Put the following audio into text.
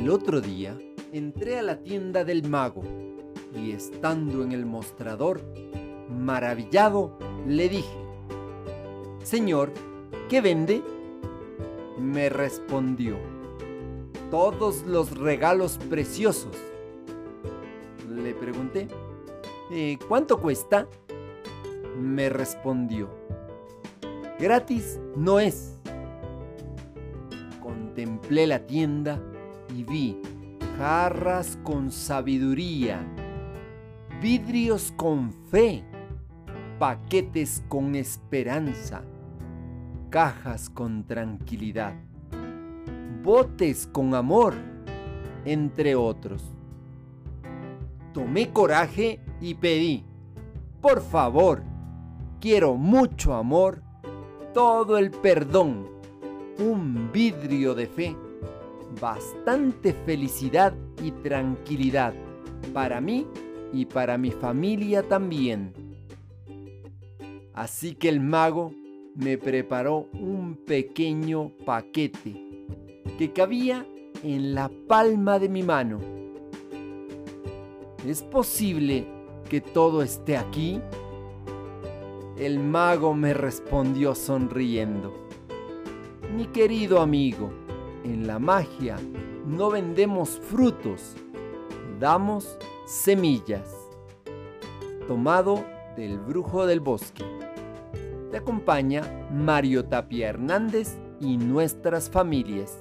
El otro día entré a la tienda del mago y estando en el mostrador, maravillado, le dije, Señor, ¿qué vende? Me respondió, todos los regalos preciosos. Le pregunté, "Eh, ¿cuánto cuesta? Me respondió, gratis no es. Contemplé la tienda y vi jarras con sabiduría, vidrios con fe, paquetes con esperanza, cajas con tranquilidad, botes con amor, entre otros. Tomé coraje y pedí, por favor, quiero mucho amor, todo el perdón, un vidrio de fe, bastante felicidad y tranquilidad para mí y para mi familia también. Así que el mago me preparó un pequeño paquete que cabía en la palma de mi mano. ¿Es posible que todo esté aquí? El mago me respondió sonriendo. Mi querido amigo, en la magia no vendemos frutos, damos semillas. Tomado del Brujo del Bosque. Te acompaña Mario Tapia Hernández y nuestras familias.